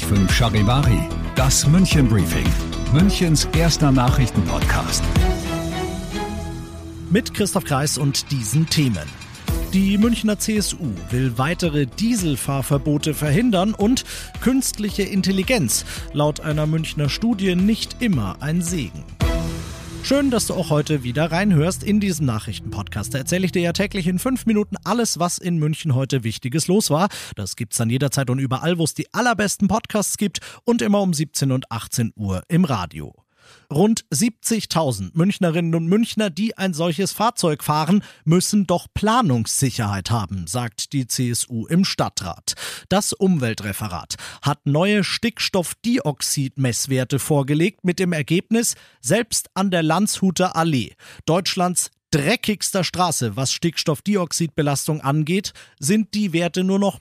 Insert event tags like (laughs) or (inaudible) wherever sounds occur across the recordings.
5 Charivari, das München Briefing, Münchens erster Nachrichtenpodcast. Mit Christoph Kreis und diesen Themen. Die Münchner CSU will weitere Dieselfahrverbote verhindern und künstliche Intelligenz, laut einer Münchner Studie nicht immer ein Segen. Schön, dass du auch heute wieder reinhörst in diesem Nachrichtenpodcast. Da erzähle ich dir ja täglich in fünf Minuten alles, was in München heute Wichtiges los war. Das gibt's dann jederzeit und überall, wo es die allerbesten Podcasts gibt und immer um 17 und 18 Uhr im Radio. Rund 70.000 Münchnerinnen und Münchner, die ein solches Fahrzeug fahren, müssen doch Planungssicherheit haben, sagt die CSU im Stadtrat. Das Umweltreferat hat neue Stickstoffdioxid-Messwerte vorgelegt mit dem Ergebnis, selbst an der Landshuter Allee, Deutschlands dreckigster Straße, was Stickstoffdioxidbelastung angeht, sind die Werte nur noch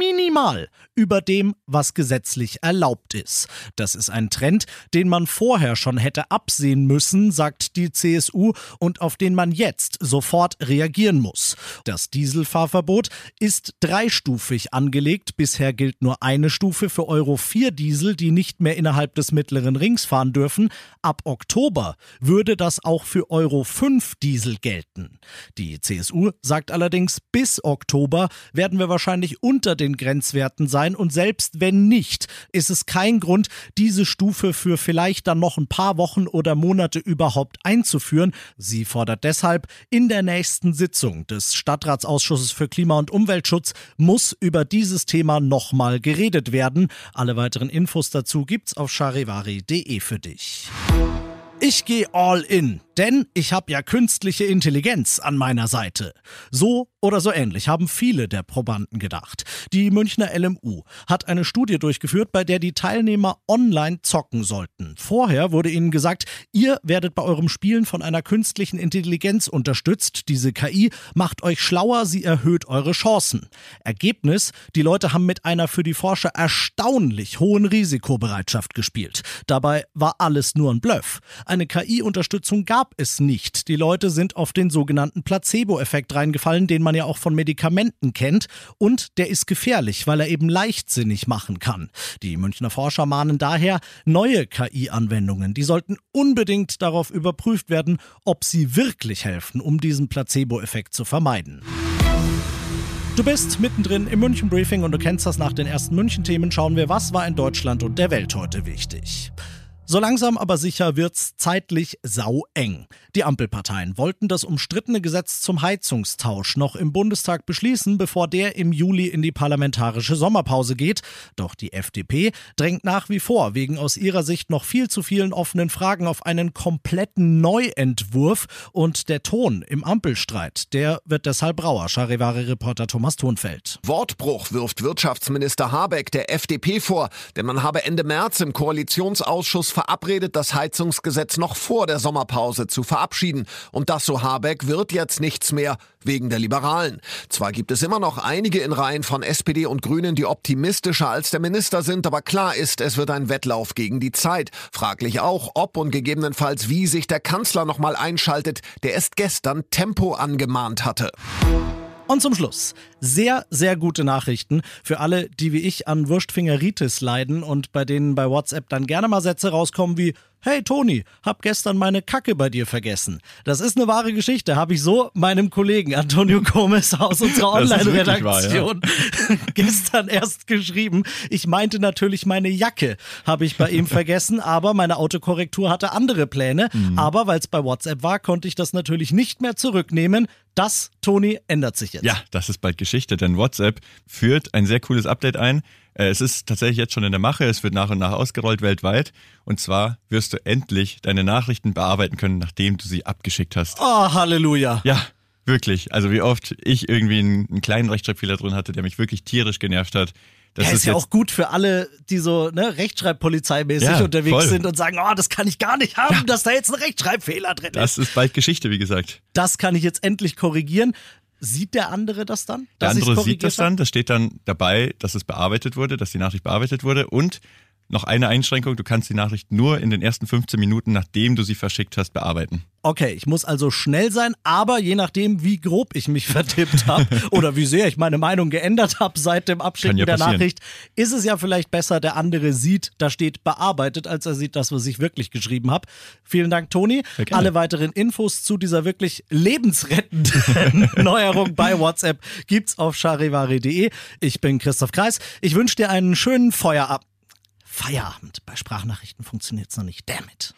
minimal über dem, was gesetzlich erlaubt ist. Das ist ein Trend, den man vorher schon hätte absehen müssen, sagt die CSU, und auf den man jetzt sofort reagieren muss. Das Dieselfahrverbot ist dreistufig angelegt. Bisher gilt nur eine Stufe für Euro 4 Diesel, die nicht mehr innerhalb des mittleren Rings fahren dürfen. Ab Oktober würde das auch für Euro 5 Diesel gelten. Die CSU sagt allerdings, bis Oktober werden wir wahrscheinlich unter den Grenzwerten sein und selbst wenn nicht, ist es kein Grund, diese Stufe für vielleicht dann noch ein paar Wochen oder Monate überhaupt einzuführen. Sie fordert deshalb, in der nächsten Sitzung des Stadtratsausschusses für Klima- und Umweltschutz muss über dieses Thema nochmal geredet werden. Alle weiteren Infos dazu gibt's auf charivari.de für dich. Ich gehe all in, denn ich habe ja künstliche Intelligenz an meiner Seite. So oder so ähnlich haben viele der Probanden gedacht. Die Münchner LMU hat eine Studie durchgeführt, bei der die Teilnehmer online zocken sollten. Vorher wurde ihnen gesagt, ihr werdet bei eurem Spielen von einer künstlichen Intelligenz unterstützt. Diese KI macht euch schlauer, sie erhöht eure Chancen. Ergebnis, die Leute haben mit einer für die Forscher erstaunlich hohen Risikobereitschaft gespielt. Dabei war alles nur ein Bluff. Eine KI-Unterstützung gab es nicht. Die Leute sind auf den sogenannten Placebo-Effekt reingefallen, den man ja auch von Medikamenten kennt. Und der ist gefährlich, weil er eben leichtsinnig machen kann. Die Münchner Forscher mahnen daher neue KI-Anwendungen. Die sollten unbedingt darauf überprüft werden, ob sie wirklich helfen, um diesen Placebo-Effekt zu vermeiden. Du bist mittendrin im München Briefing und du kennst das nach den ersten München-Themen. Schauen wir, was war in Deutschland und der Welt heute wichtig. So langsam aber sicher wird's zeitlich saueng. Die Ampelparteien wollten das umstrittene Gesetz zum Heizungstausch noch im Bundestag beschließen, bevor der im Juli in die parlamentarische Sommerpause geht. Doch die FDP drängt nach wie vor wegen aus ihrer Sicht noch viel zu vielen offenen Fragen auf einen kompletten Neuentwurf und der Ton im Ampelstreit, der wird deshalb rauer. Charivari-Reporter Thomas Thonfeld. Wortbruch wirft Wirtschaftsminister Habeck der FDP vor, denn man habe Ende März im Koalitionsausschuss verabredet, das Heizungsgesetz noch vor der Sommerpause zu verabschieden. Und das, so Habeck, wird jetzt nichts mehr wegen der Liberalen. Zwar gibt es immer noch einige in Reihen von SPD und Grünen, die optimistischer als der Minister sind, aber klar ist, es wird ein Wettlauf gegen die Zeit. Fraglich auch, ob und gegebenenfalls wie sich der Kanzler nochmal einschaltet, der erst gestern Tempo angemahnt hatte. Und zum Schluss. Sehr, sehr gute Nachrichten für alle, die wie ich an Wurstfingeritis leiden und bei denen bei WhatsApp dann gerne mal Sätze rauskommen wie Hey Toni, hab gestern meine Kacke bei dir vergessen. Das ist eine wahre Geschichte, habe ich so meinem Kollegen Antonio Gomez aus unserer Online-Redaktion ja. (laughs) gestern erst geschrieben. Ich meinte natürlich meine Jacke, habe ich bei ihm (laughs) vergessen, aber meine Autokorrektur hatte andere Pläne. Mhm. Aber weil es bei WhatsApp war, konnte ich das natürlich nicht mehr zurücknehmen. Das, Toni, ändert sich jetzt. Ja, das ist bald Geschichte, denn WhatsApp führt ein sehr cooles Update ein. Äh, es ist tatsächlich jetzt schon in der Mache, es wird nach und nach ausgerollt weltweit. Und zwar wirst du endlich deine Nachrichten bearbeiten können, nachdem du sie abgeschickt hast. Oh, Halleluja. Ja, wirklich. Also wie oft ich irgendwie einen, einen kleinen Rechtschreibfehler drin hatte, der mich wirklich tierisch genervt hat. Das ja, ist, ist ja auch gut für alle, die so ne, rechtschreibpolizeimäßig ja, unterwegs voll. sind und sagen, oh, das kann ich gar nicht haben, ja. dass da jetzt ein Rechtschreibfehler drin ist. Das ist bald Geschichte, wie gesagt. Das kann ich jetzt endlich korrigieren. Sieht der andere das dann? Der andere sieht das dann, das steht dann dabei, dass es bearbeitet wurde, dass die Nachricht bearbeitet wurde und noch eine Einschränkung, du kannst die Nachricht nur in den ersten 15 Minuten, nachdem du sie verschickt hast, bearbeiten. Okay, ich muss also schnell sein, aber je nachdem, wie grob ich mich (laughs) vertippt habe oder wie sehr ich meine Meinung geändert habe seit dem Abschicken ja der passieren. Nachricht, ist es ja vielleicht besser, der andere sieht, da steht bearbeitet, als er sieht das, was ich wirklich geschrieben habe. Vielen Dank, Toni. Alle weiteren Infos zu dieser wirklich lebensrettenden (laughs) Neuerung bei WhatsApp gibt's auf charivari.de. Ich bin Christoph Kreis. Ich wünsche dir einen schönen Feierabend. Feierabend. Bei Sprachnachrichten funktioniert's noch nicht. Damn it.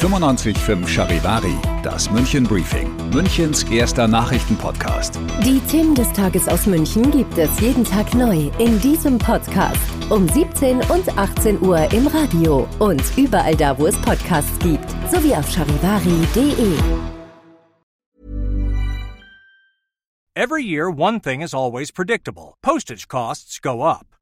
95.5 Charivari, das München Briefing, Münchens erster Nachrichtenpodcast. Die Themen des Tages aus München gibt es jeden Tag neu in diesem Podcast. Um 17 und 18 Uhr im Radio und überall da, wo es Podcasts gibt. Sowie auf charivari.de. Every year, one thing is always predictable postage costs go up.